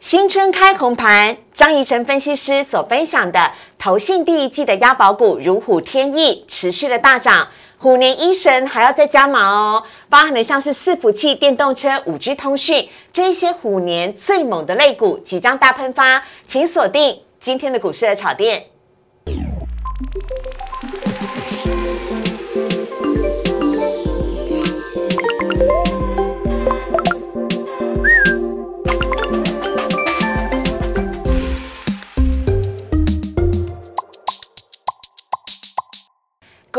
新春开红盘，张怡晨分析师所分享的投信第一季的押宝股如虎添翼，持续的大涨。虎年一神还要再加码哦，包含的像是伺服器、电动车、五 G 通讯这些虎年最猛的类股即将大喷发，请锁定今天的股市的炒店。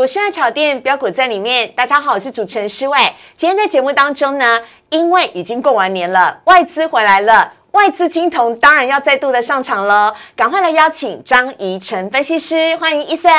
股市爱炒店标股在里面，大家好，我是主持人施伟。今天在节目当中呢，因为已经过完年了，外资回来了，外资金童当然要再度的上场了，赶快来邀请张怡晨分析师，欢迎伊森。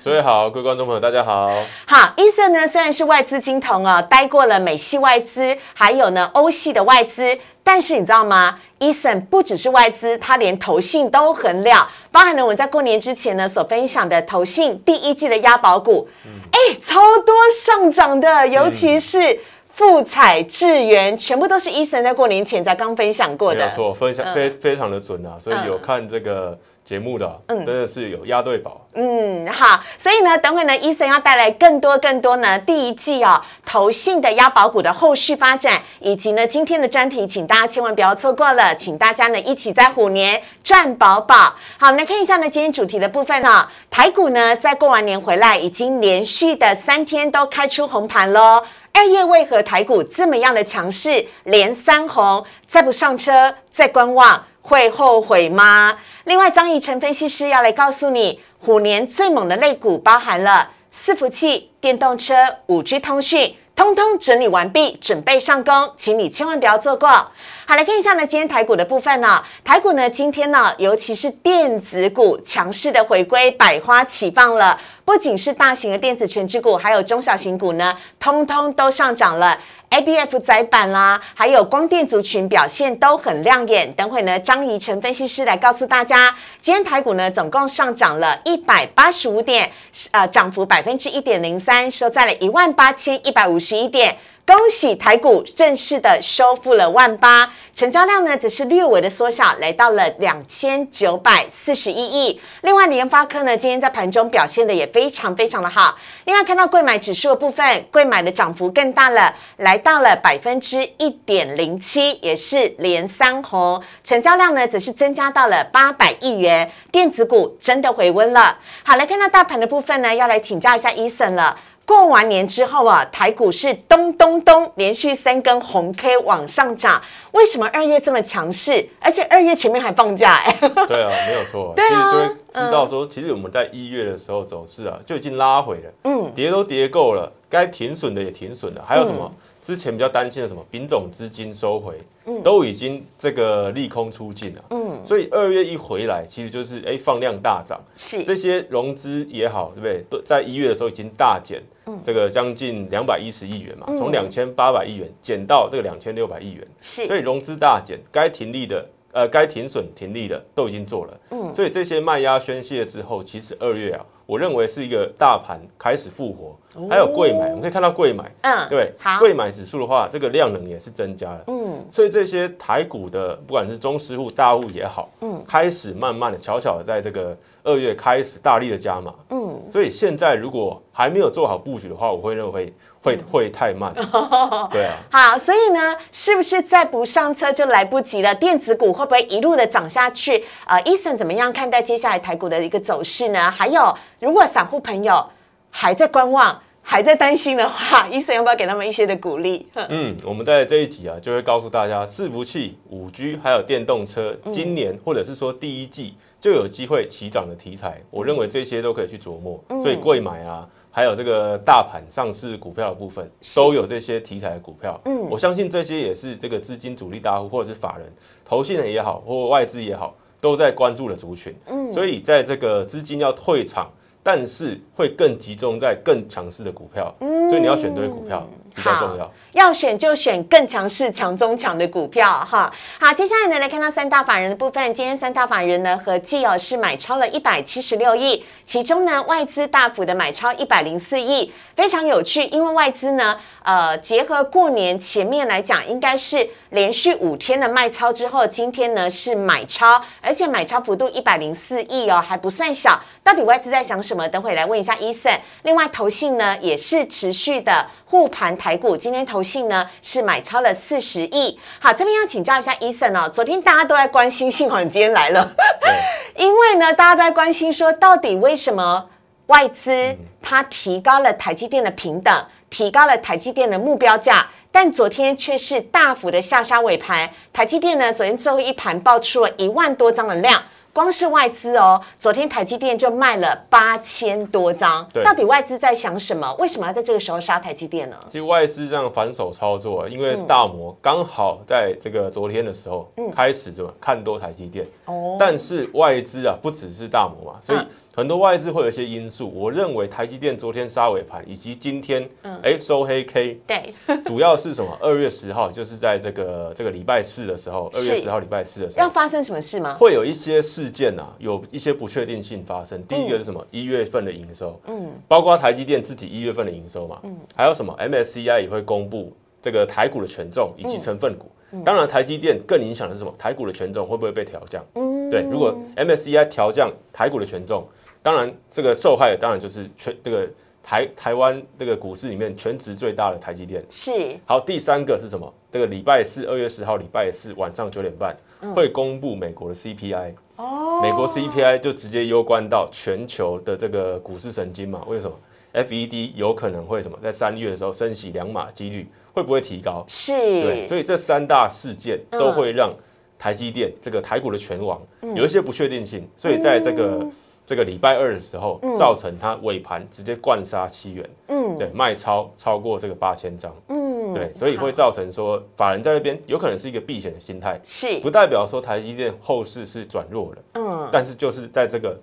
所以好，各位观众朋友，大家好。好，伊森呢虽然是外资金童哦，待过了美系外资，还有呢欧系的外资。但是你知道吗？伊森不只是外资，他连投信都很了，包含了我们在过年之前呢所分享的投信第一季的押宝股，哎，超多上涨的，尤其是富彩、智源，全部都是伊森在过年前才刚分享过的，没错，分享非非常的准啊，所以有看这个。节目的，嗯，真的是有押对宝，嗯，好，所以呢，等会呢，医生要带来更多更多呢，第一季哦，投信的押宝股的后续发展，以及呢，今天的专题，请大家千万不要错过了，请大家呢一起在虎年赚宝宝。好，我们来看一下呢，今天主题的部分呢，台股呢在过完年回来，已经连续的三天都开出红盘喽。二月为何台股这么样的强势，连三红，再不上车，再观望，会后悔吗？另外，张义成分析师要来告诉你，虎年最猛的类股包含了伺服器、电动车、五 G 通讯，通通整理完毕，准备上工，请你千万不要错过。好，来看一下呢，今天台股的部分呢，台股呢今天呢，尤其是电子股强势的回归，百花齐放了，不仅是大型的电子全指股，还有中小型股呢，通通都上涨了。A B F 窄板啦，还有光电族群表现都很亮眼。等会呢，张怡晨分析师来告诉大家，今天台股呢总共上涨了一百八十五点，呃，涨幅百分之一点零三，收在了一万八千一百五十一点。恭喜台股正式的收复了万八，成交量呢则是略微的缩小，来到了两千九百四十一亿。另外，联发科呢今天在盘中表现的也非常非常的好。另外，看到贵买指数的部分，贵买的涨幅更大了，来到了百分之一点零七，也是连三红。成交量呢则是增加到了八百亿元，电子股真的回温了。好，来看到大盘的部分呢，要来请教一下伊森了。过完年之后啊，台股是咚咚咚连续三根红 K 往上涨，为什么二月这么强势？而且二月前面还放假哎。对啊，没有错。对啊，就会知道说，其实我们在一月的时候走势啊，就已经拉回了。嗯，跌都跌够了，该停损的也停损了，还有什么？之前比较担心的什么品种资金收回，嗯。都已经这个利空出尽了。嗯，所以二月一回来，其实就是哎放量大涨，是。这些融资也好，对不对？都在一月的时候已经大减，这个将近两百一十亿元嘛，从两千八百亿元减到这个两千六百亿元，是，所以融资大减，该停利的呃该停损停利的都已经做了。嗯，所以这些卖压宣泄之后，其实二月啊。我认为是一个大盘开始复活，还有贵买，我们可以看到贵买，嗯，对，贵买指数的话，这个量能也是增加了，嗯，所以这些台股的不管是中实户、大户也好，嗯，开始慢慢的、悄悄的在这个二月开始大力的加码，嗯，所以现在如果还没有做好布局的话，我会认为。会会太慢，对啊。好，所以呢，是不是再不上车就来不及了？电子股会不会一路的涨下去？呃，伊森怎么样看待接下来台股的一个走势呢？还有，如果散户朋友还在观望、还在担心的话，伊森要不要给他们一些的鼓励？嗯，我们在这一集啊，就会告诉大家，伺服器、五 G 还有电动车，今年或者是说第一季就有机会起涨的题材，我认为这些都可以去琢磨，所以贵买啊。还有这个大盘上市股票的部分，都有这些题材的股票。嗯，我相信这些也是这个资金主力大户或者是法人、投信人也好，或外资也好，都在关注的族群。嗯，所以在这个资金要退场。但是会更集中在更强势的股票，所以你要选对股票比较重要。要选就选更强势、强中强的股票哈。好，接下来呢来看到三大法人的部分，今天三大法人呢合计哦是买超了一百七十六亿，其中呢外资大幅的买超一百零四亿，非常有趣，因为外资呢呃，结合过年前面来讲，应该是连续五天的卖超之后，今天呢是买超，而且买超幅度一百零四亿哦，还不算小。到底外资在想什么？等会来问一下伊森。另外，投信呢也是持续的护盘台股，今天投信呢是买超了四十亿。好，这边要请教一下伊森哦，昨天大家都在关心，幸好你今天来了，因为呢大家都在关心说，到底为什么外资它提高了台积电的平等？提高了台积电的目标价，但昨天却是大幅的下杀尾盘。台积电呢，昨天最后一盘爆出了一万多张的量，光是外资哦，昨天台积电就卖了八千多张。到底外资在想什么？为什么要在这个时候杀台积电呢？其实外资这样反手操作，因为大摩刚好在这个昨天的时候开始就看多台积电。哦，但是外资啊，不只是大摩嘛，所以。很多外资会有一些因素，我认为台积电昨天杀尾盘，以及今天哎收黑 K，对，主要是什么？二月十号就是在这个这个礼拜四的时候，二月十号礼拜四的时候要发生什么事吗？会有一些事件啊，有一些不确定性发生。第一个是什么？一月份的营收，嗯，包括台积电自己一月份的营收嘛，嗯，还有什么？MSCI 也会公布这个台股的权重以及成分股。当然，台积电更影响的是什么？台股的权重会不会被调降？嗯，对，如果 MSCI 调降台股的权重。当然，这个受害的当然就是全这个台台湾这个股市里面全值最大的台积电。是。好，第三个是什么？这个礼拜四，二月十号礼拜四晚上九点半会公布美国的 CPI。哦。美国 CPI 就直接攸关到全球的这个股市神经嘛？为什么？FED 有可能会什么？在三月的时候升息两码几率会不会提高？是。对，所以这三大事件都会让台积电这个台股的全网有一些不确定性，所以在这个。这个礼拜二的时候，造成它尾盘直接灌杀七元，嗯，对，卖超超过这个八千张，嗯，对，所以会造成说法人在那边有可能是一个避险的心态，是。不代表说台积电后市是转弱了，嗯，但是就是在这个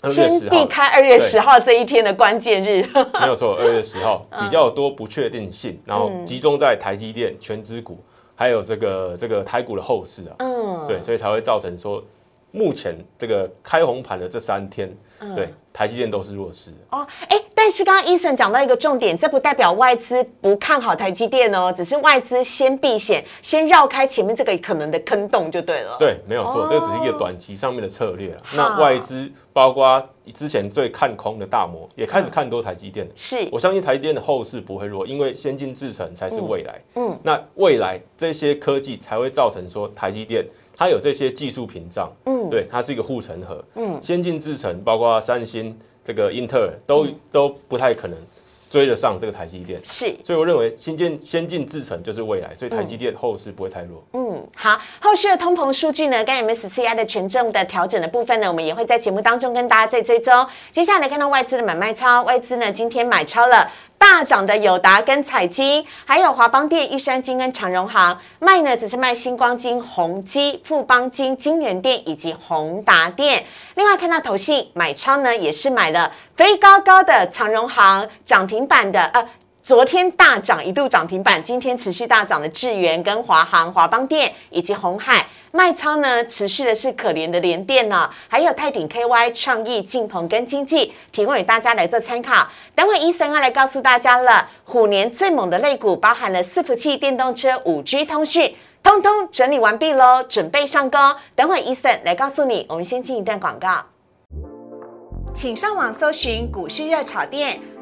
二月十号避开二月十号这一天的关键日，没有错，二月十号 比较多不确定性，然后集中在台积电全资股，还有这个这个台股的后市啊，嗯，对，所以才会造成说。目前这个开红盘的这三天，对台积电都是弱势哦。哎，但是刚刚伊森讲到一个重点，这不代表外资不看好台积电哦，只是外资先避险，先绕开前面这个可能的坑洞就对了。对，没有错，这只是一个短期上面的策略那外资包括之前最看空的大摩，也开始看多台积电。是，我相信台积电的后市不会弱，因为先进制程才是未来。嗯，那未来这些科技才会造成说台积电。它有这些技术屏障，嗯，对，它是一个护城河，嗯，先进制程，包括三星、这个英特尔，都都不太可能追得上这个台积电，是，所以我认为先进先进制程就是未来，所以台积电后市不会太弱，嗯，好，后续的通膨数据呢，跟 MSCI 的权重的调整的部分呢，我们也会在节目当中跟大家再追踪。接下来看到外资的买卖超，外资呢今天买超了。大涨的友达跟彩金，还有华邦店、玉山金跟长荣行卖呢，只是卖星光金、宏基、富邦金、金源店以及宏达店。另外看到投信买超呢，也是买了飞高高的长荣行涨停板的，呃，昨天大涨一度涨停板，今天持续大涨的智源跟华航、华邦电以及红海。卖超呢，持续的是可怜的联电呢，还有泰鼎 KY、创意、晋鹏跟经济，提供给大家来做参考。等会医生要来告诉大家了，虎年最猛的类股包含了伺服器、电动车、五 G 通讯，通通整理完毕喽，准备上钩。等会医生来告诉你，我们先进一段广告，请上网搜寻股市热炒店，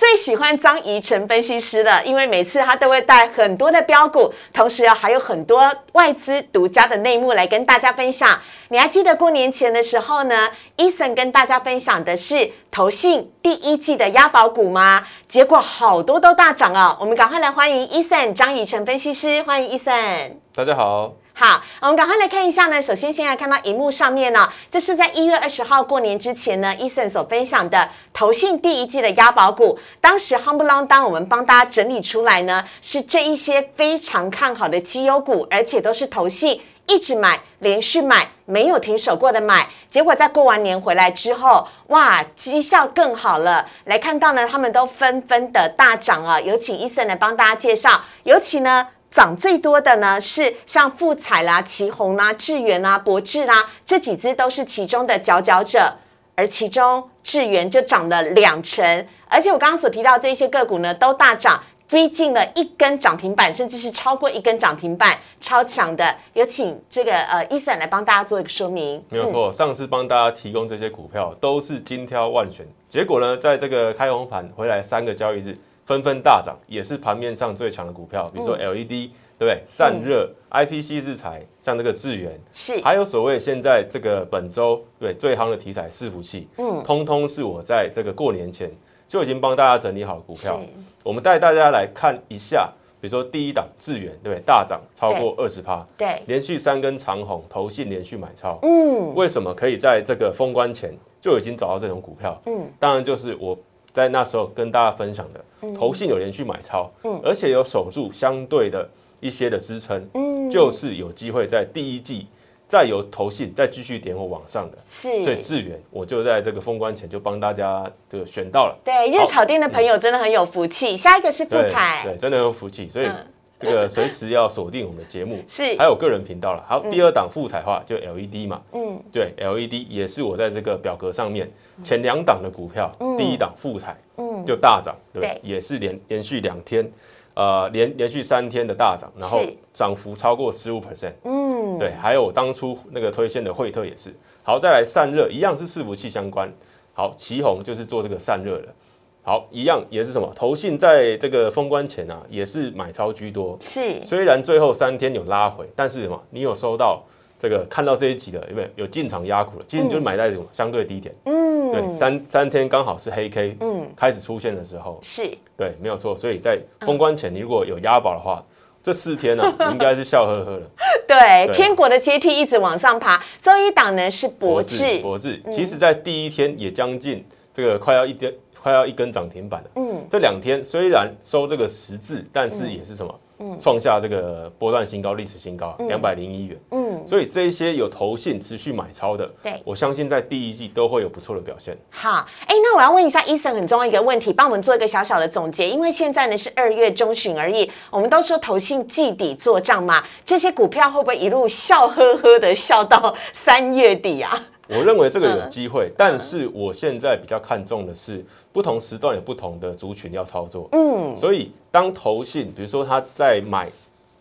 最喜欢张怡晨分析师了，因为每次他都会带很多的标股，同时啊还有很多外资独家的内幕来跟大家分享。你还记得过年前的时候呢？伊森跟大家分享的是投信第一季的押宝股吗？结果好多都大涨哦！我们赶快来欢迎伊森张怡晨分析师，欢迎伊森。大家好。好，我们赶快来看一下呢。首先，现在看到荧幕上面呢，这是在一月二十号过年之前呢，，Eason 所分享的投信第一季的押宝股。当时夯不啷当，我们帮大家整理出来呢，是这一些非常看好的绩优股，而且都是投信一直买、连续买、没有停手过的买。结果在过完年回来之后，哇，绩效更好了。来看到呢，他们都纷纷的大涨啊。有请 Eason 来帮大家介绍，尤其呢。涨最多的呢是像富彩啦、旗宏啦、智源啦、博智啦这几只都是其中的佼佼者，而其中智源就涨了两成，而且我刚刚所提到这些个股呢都大涨。逼近了一根涨停板，甚至是超过一根涨停板，超强的。有请这个呃伊森来帮大家做一个说明。没有错，上次帮大家提供这些股票都是精挑万选，结果呢，在这个开红盘回来三个交易日，纷纷大涨，也是盘面上最强的股票，比如说 LED，对不对？散热、IPC 制裁，像这个智源，是，还有所谓现在这个本周对最夯的题材伺服器，嗯，通通是我在这个过年前。就已经帮大家整理好股票，我们带大家来看一下，比如说第一档智源，对不对？大涨超过二十趴，对，连续三根长红，投信连续买超，嗯，为什么可以在这个封关前就已经找到这种股票？嗯，当然就是我在那时候跟大家分享的，投信有连续买超，嗯，而且有守住相对的一些的支撑，嗯，就是有机会在第一季。再由投信再继续点火往上的，是，所以智源我就在这个封关前就帮大家这个选到了。对，热炒店的朋友真的很有福气。下一个是富彩，对，真的有福气，所以这个随时要锁定我们的节目，是，还有个人频道了。好，第二档富彩话就 LED 嘛，嗯，对，LED 也是我在这个表格上面前两档的股票，第一档富彩，嗯，就大涨，对，也是连连续两天。呃，连连续三天的大涨，然后涨幅超过十五 percent，嗯，对，还有当初那个推荐的惠特也是。好，再来散热，一样是伺服器相关。好，旗宏就是做这个散热的。好，一样也是什么？投信在这个封关前啊，也是买超居多。是，虽然最后三天有拉回，但是什么？你有收到？这个看到这一集的，有没有有进场压股了？其实你就买在这种相对低点，嗯，对，三三天刚好是黑 K，嗯，开始出现的时候，是，对，没有错。所以在封关前，你如果有押宝的话，这四天呢，应该是笑呵呵的。对，天国的阶梯一直往上爬。周一档呢是博智，博智，其实在第一天也将近这个快要一根快要一根涨停板了。嗯，这两天虽然收这个十字，但是也是什么？嗯创下这个波段新高，历史新高两百零一元。嗯，所以这一些有投信持续买超的，对我相信在第一季都会有不错的表现。好，哎，那我要问一下医生很重要一个问题，帮我们做一个小小的总结。因为现在呢是二月中旬而已，我们都说投信季底做账嘛，这些股票会不会一路笑呵呵的笑到三月底啊？我认为这个有机会，但是我现在比较看重的是不同时段有不同的族群要操作。嗯，所以当投信，比如说他在买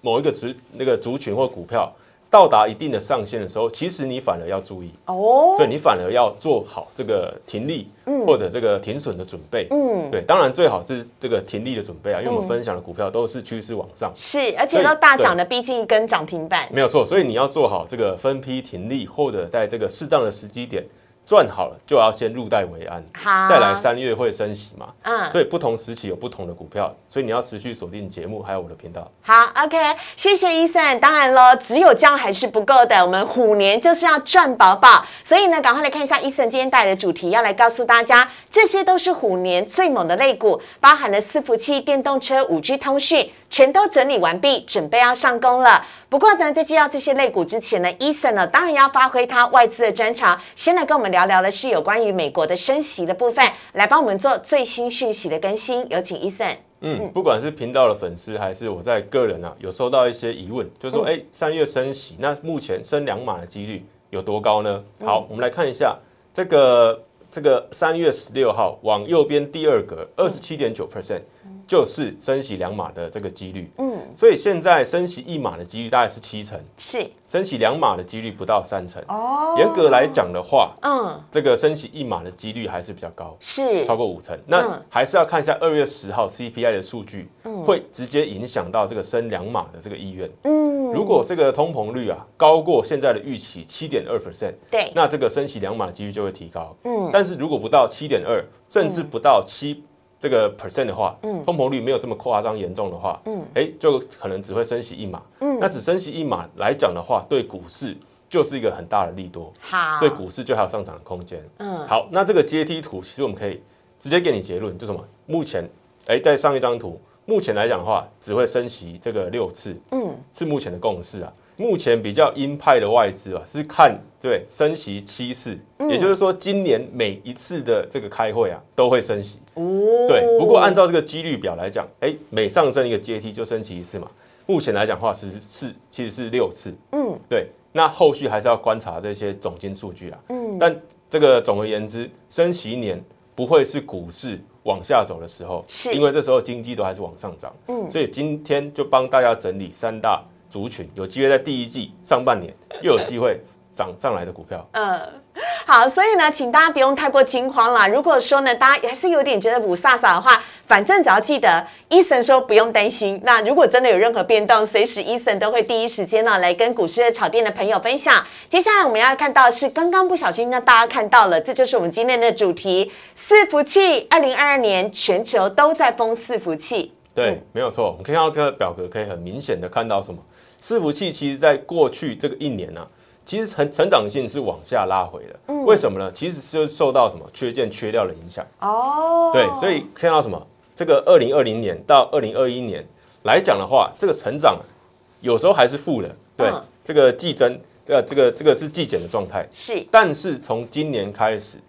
某一个族那个族群或股票。到达一定的上限的时候，其实你反而要注意哦，所以你反而要做好这个停利或者这个停损的准备。嗯，对，当然最好是这个停利的准备啊，因为我们分享的股票都是趋势往上，是，而且都大涨的，逼近一根涨停板，没有错。所以你要做好这个分批停利，或者在这个适当的时机点。赚好了就要先入袋为安，好，再来三月会升息嘛，嗯，所以不同时期有不同的股票，所以你要持续锁定节目还有我的频道。好，OK，谢谢伊森。当然喽，只有这样还是不够的，我们虎年就是要赚饱饱，所以呢，赶快来看一下伊森今天带来的主题，要来告诉大家，这些都是虎年最猛的类股，包含了伺服器、电动车、五 G 通讯。全都整理完毕，准备要上工了。不过呢，在介绍这些类股之前呢，伊森呢当然要发挥他外资的专长，先来跟我们聊聊的是有关于美国的升息的部分，来帮我们做最新讯息的更新。有请伊森。嗯，不管是频道的粉丝还是我在个人啊，有收到一些疑问，就是说，哎，三月升息，那目前升两码的几率有多高呢？好，我们来看一下这个这个三月十六号往右边第二格二十七点九 percent。就是升息两码的这个几率，嗯，所以现在升息一码的几率大概是七成，是。升息两码的几率不到三成。哦，严格来讲的话，嗯，这个升息一码的几率还是比较高，是。超过五成。那还是要看一下二月十号 CPI 的数据，会直接影响到这个升两码的这个意愿。嗯，如果这个通膨率啊高过现在的预期七点二 percent，对，那这个升息两码的几率就会提高。嗯，但是如果不到七点二，甚至不到七。这个 percent 的话，嗯，通膨率没有这么夸张严重的话，嗯，哎，就可能只会升息一码，嗯，那只升息一码来讲的话，对股市就是一个很大的利多，好，所以股市就还有上涨的空间，嗯，好，那这个阶梯图其实我们可以直接给你结论，就什么？目前，哎，在上一张图，目前来讲的话，只会升息这个六次，嗯，是目前的共识啊。目前比较鹰派的外资啊，是看对升息七次，也就是说今年每一次的这个开会啊，都会升息。哦，对。不过按照这个几率表来讲，哎，每上升一个阶梯就升息一次嘛。目前来讲的话是是其实是六次，嗯，对。那后续还是要观察这些总金数据啊，嗯。但这个总而言之，升息年不会是股市往下走的时候，是因为这时候经济都还是往上涨，嗯。所以今天就帮大家整理三大族群，有机会在第一季上半年又有机会涨上来的股票，嗯。好，所以呢，请大家不用太过惊慌啦。如果说呢，大家还是有点觉得不飒飒的话，反正只要记得，伊森说不用担心。那如果真的有任何变动，随时伊森都会第一时间呢来跟股市的炒店的朋友分享。接下来我们要看到的是，刚刚不小心让大家看到了，这就是我们今天的主题——四福气。二零二二年全球都在封四福气。对，没有错。我们可以看到这个表格，可以很明显的看到什么？四福气其实在过去这个一年呢。其实成成长性是往下拉回的，为什么呢？其实是受到什么缺件缺料的影响哦。对，所以看到什么？这个二零二零年到二零二一年来讲的话，这个成长有时候还是负的。对，这个季增，呃，这个这个是季减的状态。是，但是从今年开始，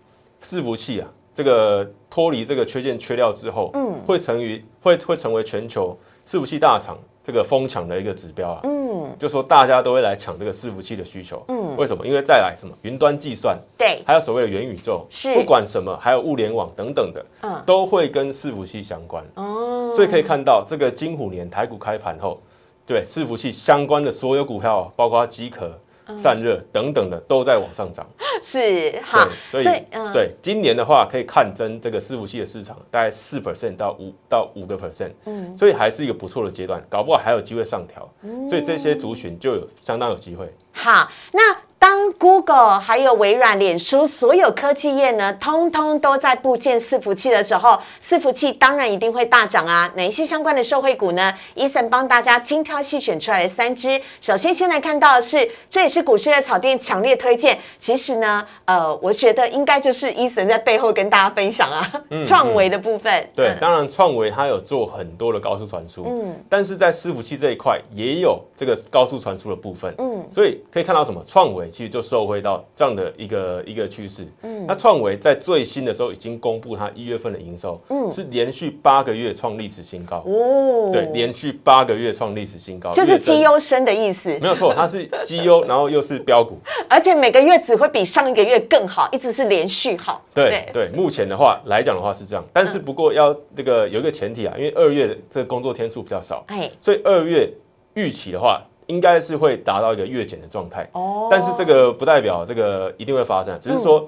伺服器啊，这个脱离这个缺件缺料之后，嗯，会成于会会成为全球伺服器大厂。这个疯抢的一个指标啊，嗯，就说大家都会来抢这个伺服器的需求，嗯，为什么？因为再来什么？云端计算，对，还有所谓的元宇宙，是。不管什么，还有物联网等等的，嗯，都会跟伺服器相关。哦。所以可以看到，这个金虎年台股开盘后，对伺服器相关的所有股票，包括机壳。散热等等的都在往上涨，是好，所以对今年的话，可以看增这个伺服器的市场大概四 percent 到五到五个 percent，嗯，所以还是一个不错的阶段，搞不好还有机会上调，所以这些族群就有相当有机会。好，那。当 Google 还有微软、脸书所有科技业呢，通通都在部件伺服器的时候，伺服器当然一定会大涨啊！哪一些相关的受惠股呢？Eason 帮大家精挑细选出来的三只。首先，先来看到的是，这也是股市的草店强烈推荐。其实呢，呃，我觉得应该就是 Eason 在背后跟大家分享啊，创维的部分。对，当然创维它有做很多的高速传输，嗯，但是在伺服器这一块也有这个高速传输的部分，嗯，所以可以看到什么创维。其实就受惠到这样的一个一个趋势。嗯，那创维在最新的时候已经公布它一月份的营收，嗯，是连续八个月创历史新高。哦，对，连续八个月创历史新高，就是绩优生的意思。没有错，它是绩优，然后又是标股，而且每个月只会比上一个月更好，一直是连续好。对对，目前的话来讲的话是这样，但是不过要这个有一个前提啊，因为二月这个工作天数比较少，哎，所以二月预期的话。应该是会达到一个月减的状态，哦，但是这个不代表这个一定会发生，只是说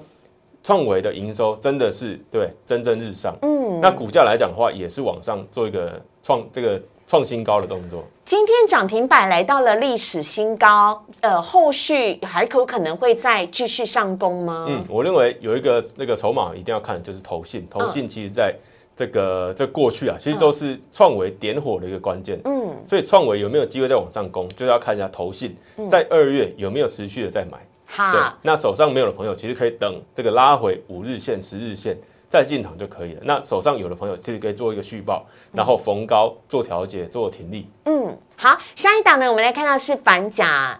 创维的营收真的是对蒸蒸日上，嗯，那股价来讲的话，也是往上做一个创这个创新高的动作。今天涨停板来到了历史新高，呃，后续还可可能会再继续上攻吗？嗯，我认为有一个那个筹码一定要看，就是投信，投信其实在。这个这过去啊，其实都是创维点火的一个关键。嗯，所以创维有没有机会再往上攻，就是要看一下投信在二月有没有持续的在买。好，那手上没有的朋友，其实可以等这个拉回五日线、十日线再进场就可以了。那手上有的朋友，其实可以做一个续报，然后逢高做调节、做停利。嗯，好，下一档呢，我们来看到是反甲。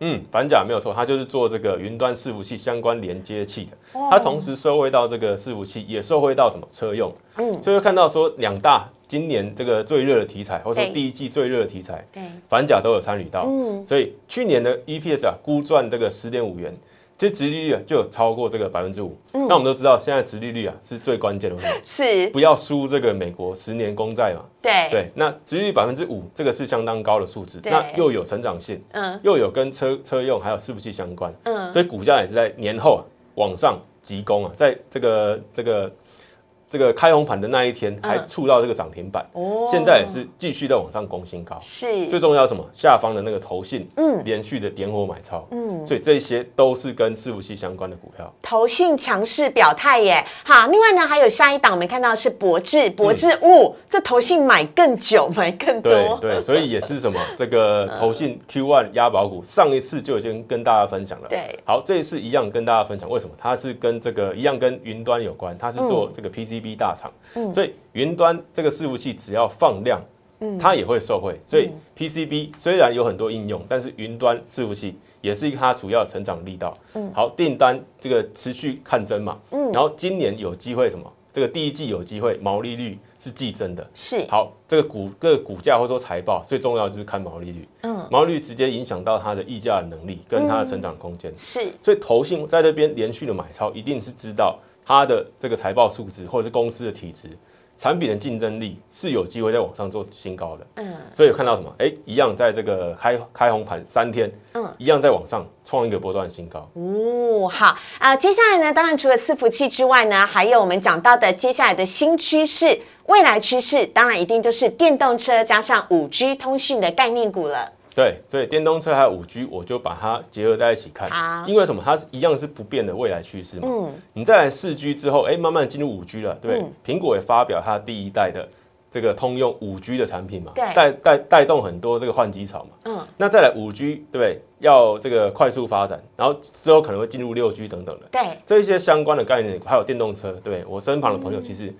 嗯，反甲没有错，它就是做这个云端伺服器相关连接器的。它同时收回到这个伺服器，也收回到什么车用？嗯，所以看到说两大今年这个最热的题材，或者说第一季最热的题材，对，反甲都有参与到。嗯，所以去年的 EPS 啊，估赚这个十点五元。其实殖利率啊就有超过这个百分之五，那我们都知道现在殖利率啊是最关键的，是。不要输这个美国十年公债嘛？对。对，那殖利率百分之五，这个是相当高的数字，那又有成长性，嗯，又有跟车车用还有伺服器相关，嗯，所以股价也是在年后啊往上急攻啊，在这个这个。这个开红盘的那一天还触到这个涨停板，哦，现在也是继续在往上攻新高。是，最重要什么？下方的那个投信，嗯，连续的点火买超，嗯，所以这些都是跟伺服器相关的股票。投信强势表态耶，好，另外呢还有下一档，我们看到是博智，博智物，这投信买更久，买更多，对对，所以也是什么？这个 投信 Q one 押宝股，上一次就已经跟大家分享了。对，好，这一次一样跟大家分享，为什么？它是跟这个一样跟云端有关，它是做这个 PC。B 大厂，所以云端这个伺服器只要放量，它也会受惠。所以 PCB 虽然有很多应用，但是云端伺服器也是它主要成长力道。好，订单这个持续看增嘛，然后今年有机会什么？这个第一季有机会毛利率是季增的。是。好，这个股这个股价或者说财报最重要就是看毛利率，嗯，毛利率直接影响到它的溢价能力跟它的成长空间。是。所以投信在这边连续的买超，一定是知道它的这个财报数字或者是公司的体质、产品的竞争力是有机会在往上做新高的。嗯所以有看到什么？哎，一样在这个开开红盘三天，嗯一样在往上创一个波段新高。哦，好啊、接下来呢，当然除了伺服器之外呢，还有我们讲到的接下来的新趋势、未来趋势，当然一定就是电动车加上五 G 通讯的概念股了。对，所以电动车还有五 G，我就把它结合在一起看好。因为什么？它是一样是不变的未来趋势嘛。嗯你再来四 G 之后，哎，慢慢进入五 G 了，对不对？苹果也发表它第一代的这个通用五 G 的产品嘛，对带带带动很多这个换机潮嘛。嗯，那再来五 G，对不对？要这个快速发展，然后之后可能会进入六 G 等等的。对，这些相关的概念，还有电动车，对？我身旁的朋友其实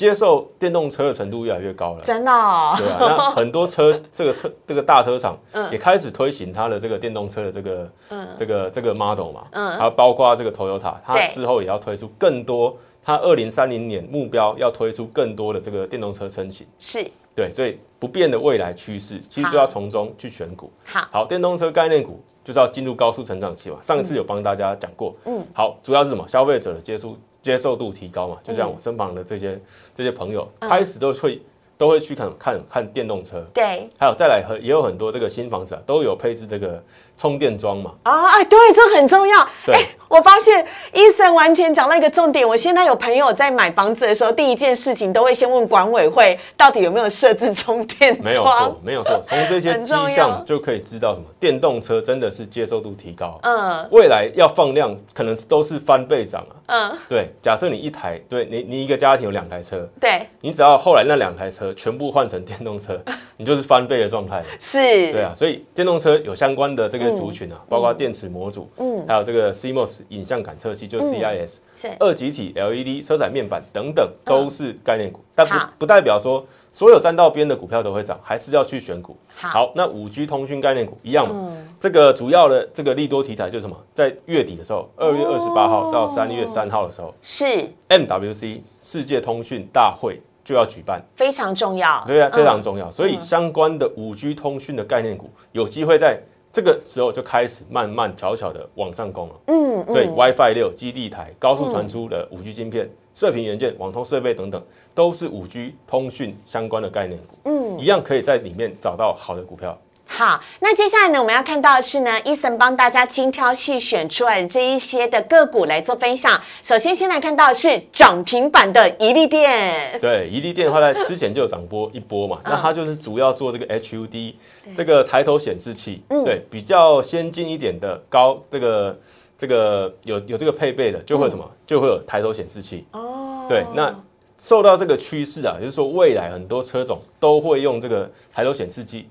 接受电动车的程度越来越高了。真的、哦，对啊，那很多车 这个车这个大车厂嗯。也开始推行它的这个电动车的这个这个这个 model 嘛，嗯。还有包括这个 Toyota，它之后也要推出更多，它二零三零年目标要推出更多的这个电动车车型。是。对，所以不变的未来趋势，其实就要从中去选股。好，好，电动车概念股就是要进入高速成长期嘛。上一次有帮大家讲过，嗯，好，主要是什么？消费者的接触接受度提高嘛，就像我身旁的这些这些朋友，嗯。开始都会都会去看看看电动车，对，还有再来和也有很多这个新房子啊，都有配置这个充电桩嘛。啊，哎，对，这很重要。对哎，我发现医生完全讲到一个重点。我现在有朋友在买房子的时候，第一件事情都会先问管委会到底有没有设置充电桩没有错。，没有错，从这些迹象就可以知道什么，电动车真的是接受度提高。嗯未来要放量，可能都是翻倍涨啊。嗯，对，假设你一台，对你你一个家庭有两台车，对，你只要后来那两台车全部换成电动车，你就是翻倍的状态。是，对啊，所以电动车有相关的这个族群啊，包括电池模组，嗯。还有这个 CMOS 影像感测器，就 CIS，、是。二极体 LED 车载面板等等都是概念股，但不不代表说所有沾到边的股票都会涨，还是要去选股。好。那五 G 通讯概念股一样嘛，嗯。这个主要的这个利多题材就是什么？在月底的时候，二月二十八号到三月三号的时候是，MWC 世界通讯大会就要举办。非常重要。对啊，非常嗯。重要。所以相关的五 G 通讯的概念股，有机会在这个时候就开始慢慢悄悄的往上攻了。嗯所以 WiFi 六基地台、高速传输的五 G 晶片、射频元件、网通设备等等，都是五 G 通讯相关的概念股。嗯，一样可以在里面找到好的股票。好，那接下来呢，我们要看到的是呢，伊森帮大家精挑细选出来的这一些的个股来做分享。首先，先来看到的是涨停板的宜利店，对，宜利电的话，呢之前就有涨波一波嘛，那它就是主要做这个 HUD 这个抬头显示器，对，比较先进一点的高这个这个有有这个配备的，就会什么，就会有抬头显示器。哦，对，那受到这个趋势啊，就是说未来很多车种都会用这个抬头显示器，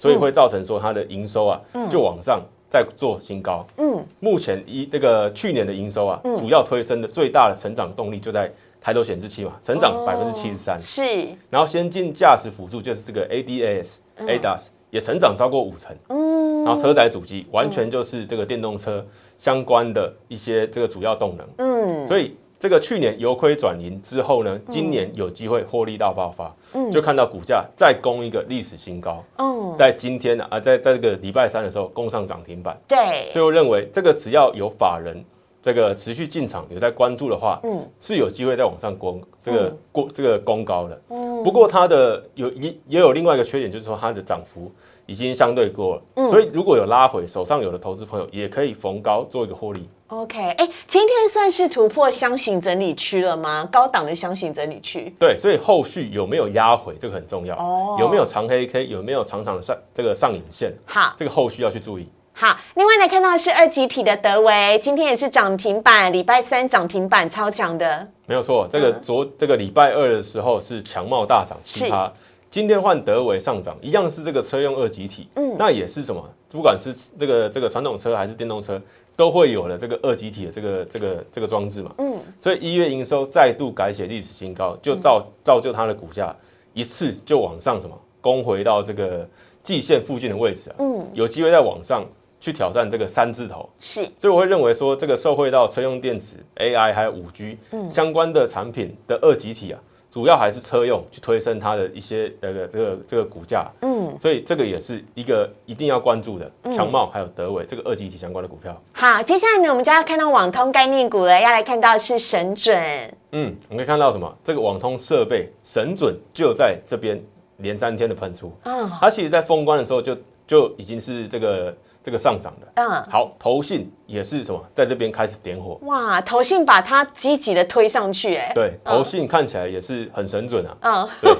所以会造成说它的营收啊就往上再做新高。嗯，目前一这个去年的营收啊，主要推升的最大的成长动力就在抬头显示器嘛，成长百分之七十三。是然后先进驾驶辅助就是这个 ADAS、ADAS 也成长超过五成。嗯然后车载主机完全就是这个电动车相关的一些这个主要动能。嗯所以这个去年由亏转盈之后呢，今年有机会获利大爆发，就看到股价再攻一个历史新高，嗯，在今天呢啊，在在这个礼拜三的时候攻上涨停板，对，所以我认为这个只要有法人这个持续进场有在关注的话，嗯。是有机会再往上攻这个过这个攻高的。不过它的有也也有另外一个缺点，就是说它的涨幅已经相对过了，所以如果有拉回，手上有的投资朋友也可以逢高做一个获利。OK，哎，今天算是突破箱型整理区了吗？高档的箱型整理区，对，所以后续有没有压回，这个很重要。哦有没有长黑 K，有没有长长的上这个上影线，好。这个后续要去注意。好，另外来看到的是二级体的德维，今天也是涨停板，礼拜三涨停板超强的，没有错，这个昨这个礼拜二的时候是强茂大涨是七趴，今天换德维上涨，一样是这个车用二级体，嗯，那也是什么？不管是这个这个传统车还是电动车，都会有了这个二级体的这个这个这个装置嘛，嗯，所以一月营收再度改写历史新高，就造造就它的股价一次就往上什么攻回到这个季线附近的位置啊，嗯，有机会再往上去挑战这个三字头，是，所以我会认为说，这个受惠到车用电子、AI 还有五 G 相关的产品的二级体啊，主要还是车用去推升它的一些这个这个这个股价，嗯，所以这个也是一个一定要关注的，强茂还有德伟这个二级体相关的股票。好，接下来呢，我们就要看到网通概念股了，要来看到是神准，嗯，我们可以看到什么？这个网通设备神准就在这边连三天的喷出，嗯，它其实在封关的时候就就已经是这个。这个上涨的，嗯，好，投信也是什么，在这边开始点火，哇，投信把它积极的推上去，哎，对，投信看起来也是很神准啊，嗯，对，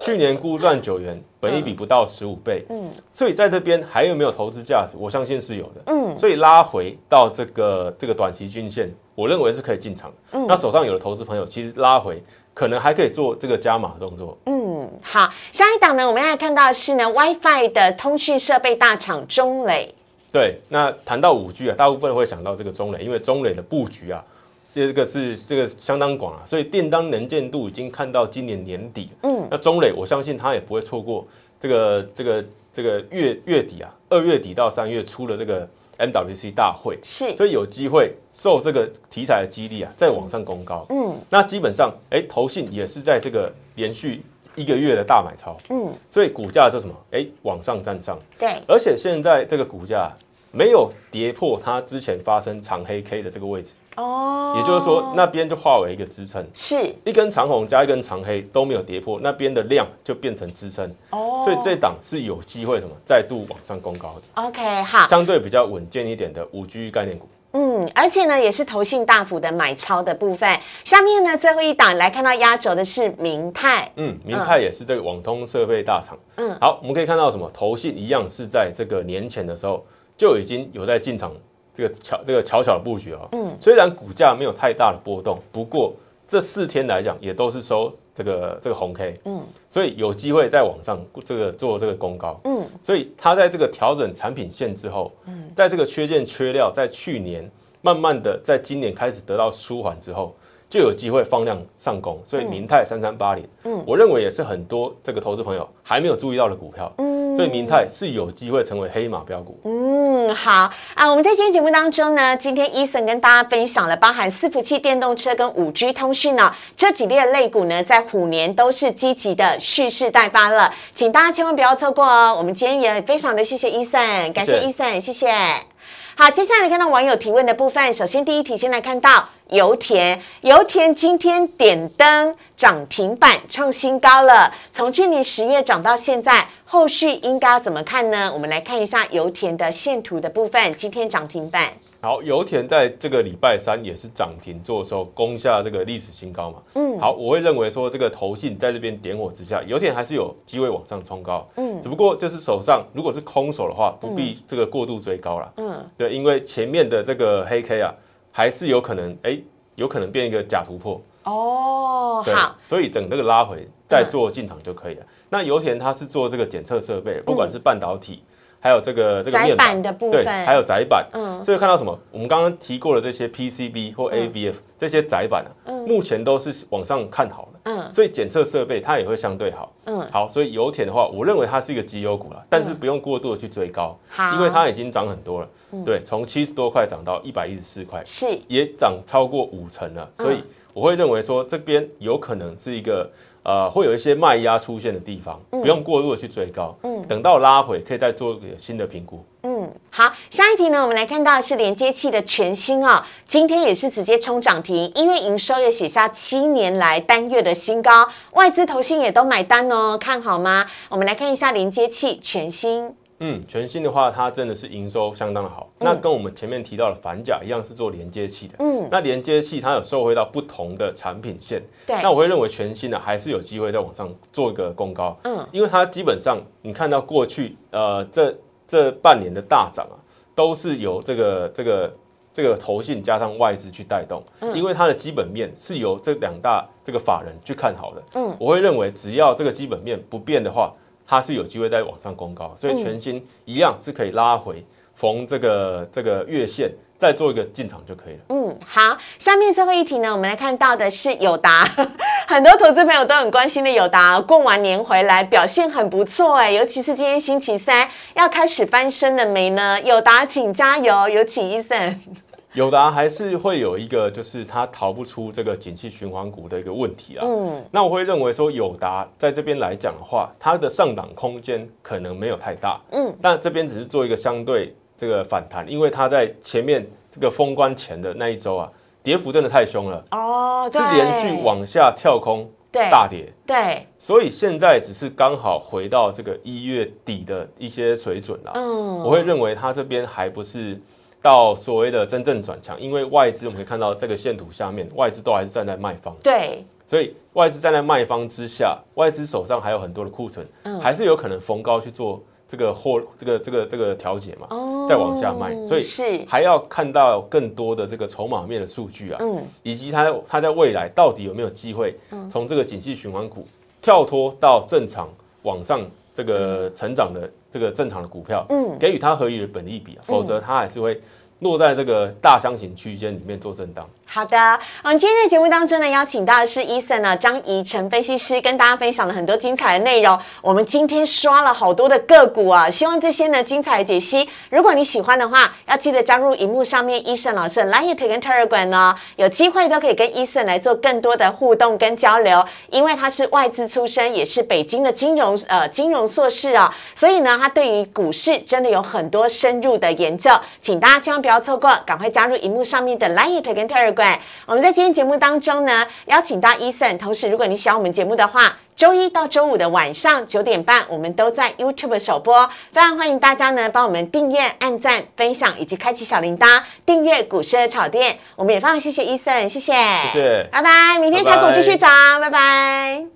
去年估赚九元，本一比不到十五倍，嗯，所以在这边还有没有投资价值？我相信是有的，嗯，所以拉回到这个这个短期均线，我认为是可以进场，嗯，那手上有的投资朋友，其实拉回可能还可以做这个加码动作，嗯，好，下一档呢，我们要看到是呢 WiFi 的通讯设备大厂中磊。对，那谈到五 G 啊，大部分会想到这个中磊，因为中磊的布局啊，这个是这个相当广啊，所以电当能见度已经看到今年年底。嗯，那中磊我相信他也不会错过这个这个这个月月底啊，二月底到三月初的这个 MWC 大会，是，所以有机会受这个题材的激励啊，在往上攻高。嗯，那基本上，哎，投信也是在这个连续。一个月的大买超，嗯，所以股价就什么？哎，往上站上，对，而且现在这个股价没有跌破它之前发生长黑 K 的这个位置，哦，也就是说那边就化为一个支撑，是。一根长红加一根长黑都没有跌破，那边的量就变成支撑，哦，所以这档是有机会什么再度往上攻高的，OK，好，相对比较稳健一点的五 G 概念股。嗯，而且呢，也是投信大幅的买超的部分。下面呢，最后一档来看到压轴的是明泰。嗯，明泰也是这个网通设备大厂。嗯，好，我们可以看到什么？投信一样是在这个年前的时候就已经有在进场这个巧这个巧巧的布局哦。嗯，虽然股价没有太大的波动，不过这四天来讲也都是收这个这个红 K。嗯，所以有机会在网上这个做这个攻高。嗯，所以它在这个调整产品线之后。在这个缺件缺料，在去年慢慢的，在今年开始得到舒缓之后，就有机会放量上攻。所以明泰三三八零，嗯，我认为也是很多这个投资朋友还没有注意到的股票。嗯，所以明泰是有机会成为黑马标股。嗯，好啊，我们在今天节目当中呢，今天伊森跟大家分享了包含伺服器、电动车跟五 G 通讯呢这几列类股呢，在虎年都是积极的蓄势待发了，请大家千万不要错过哦。我们今天也非常的谢谢伊森，感谢伊森，谢谢。好，接下来看到网友提问的部分。首先，第一题先来看到油田，油田今天点灯涨停板创新高了，从去年十月涨到现在，后续应该怎么看呢？我们来看一下油田的线图的部分，今天涨停板。好，油田在这个礼拜三也是涨停做收，攻下这个历史新高嘛。嗯，好，我会认为说这个投信在这边点火之下，油田还是有机会往上冲高。嗯，只不过就是手上如果是空手的话，不必这个过度追高了。嗯，对，因为前面的这个黑 K 啊，还是有可能哎，有可能变一个假突破。哦，好，所以整这个拉回再做进场就可以了。那油田它是做这个检测设备，不管是半导体。还有这个这个面板的部分，对，还有窄板，嗯，所以看到什么？我们刚刚提过的这些 PCB 或 ABF 这些窄板啊，嗯，目前都是往上看好的，嗯，所以检测设备它也会相对好，嗯，好，所以油田的话，我认为它是一个绩优股了，但是不用过度的去追高，好，因为它已经涨很多了，对，从七十多块涨到一百一十四块，是，也涨超过五成了，所以我会认为说这边有可能是一个。呃，会有一些卖压出现的地方，不用过度的去追高，嗯，等到拉回可以再做新的评估。嗯，好，下一题呢，我们来看到是连接器的全新哦，今天也是直接冲涨停，因为营收也写下七年来单月的新高，外资投信也都买单哦，看好吗？我们来看一下连接器全新。嗯，全新的话，它真的是营收相当的好。那跟我们前面提到的反甲一样，是做连接器的。嗯，那连接器它有受惠到不同的产品线。对，那我会认为全新的还是有机会在往上做一个攻高。嗯，因为它基本上你看到过去呃这这半年的大涨啊，都是由这个这个这个投信加上外资去带动。嗯，因为它的基本面是由这两大这个法人去看好的。嗯，我会认为只要这个基本面不变的话。它是有机会在往上攻高，所以全新一样是可以拉回逢这个这个月线再做一个进场就可以了。嗯，好，下面最后一题呢，我们来看到的是友达，很多投资朋友都很关心的友达，过完年回来表现很不错哎，尤其是今天星期三要开始翻身了没呢？友达，请加油，有请医生。友达还是会有一个，就是它逃不出这个景气循环股的一个问题啊。嗯，那我会认为说，友达在这边来讲的话，它的上档空间可能没有太大。嗯，但这边只是做一个相对这个反弹，因为它在前面这个封关前的那一周啊，跌幅真的太凶了。哦，是连续往下跳空，对，大跌。对，所以现在只是刚好回到这个一月底的一些水准啊。嗯，我会认为它这边还不是。到所谓的真正转强，因为外资我们可以看到这个线图下面，外资都还是站在卖方。对，所以外资站在卖方之下，外资手上还有很多的库存，还是有可能逢高去做这个货，这个这个这个调节嘛，再往下卖。所以是。还要看到更多的这个筹码面的数据啊，嗯，以及它它在未来到底有没有机会从这个景气循环股跳脱到正常往上这个成长的这个正常的股票，嗯，给予它合理的本利比，否则它还是会。落在这个大箱型区间里面做震荡。好的，我们今天的节目当中呢，邀请到的是 Eason 呢张怡晨分析师，跟大家分享了很多精彩的内容。我们今天刷了好多的个股啊，希望这些呢精彩的解析，如果你喜欢的话，要记得加入荧幕上面 Eason 老师的 Line 跟 Telegram 呢，有机会都可以跟 Eason 来做更多的互动跟交流。因为他是外资出身，也是北京的金融呃金融硕士啊，所以呢，他对于股市真的有很多深入的研究，请大家千万不要错过，赶快加入荧幕上面的 Line 跟 Telegram。我们在今天节目当中呢，邀请到 Eason。同时，如果你喜欢我们节目的话，周一到周五的晚上九点半，我们都在 YouTube 首播。非常欢迎大家呢，帮我们订阅、按赞、分享以及开启小铃铛，订阅股市的炒店。我们也非常谢谢 Eason，谢谢，谢谢，拜拜。明天台股继续涨，拜拜。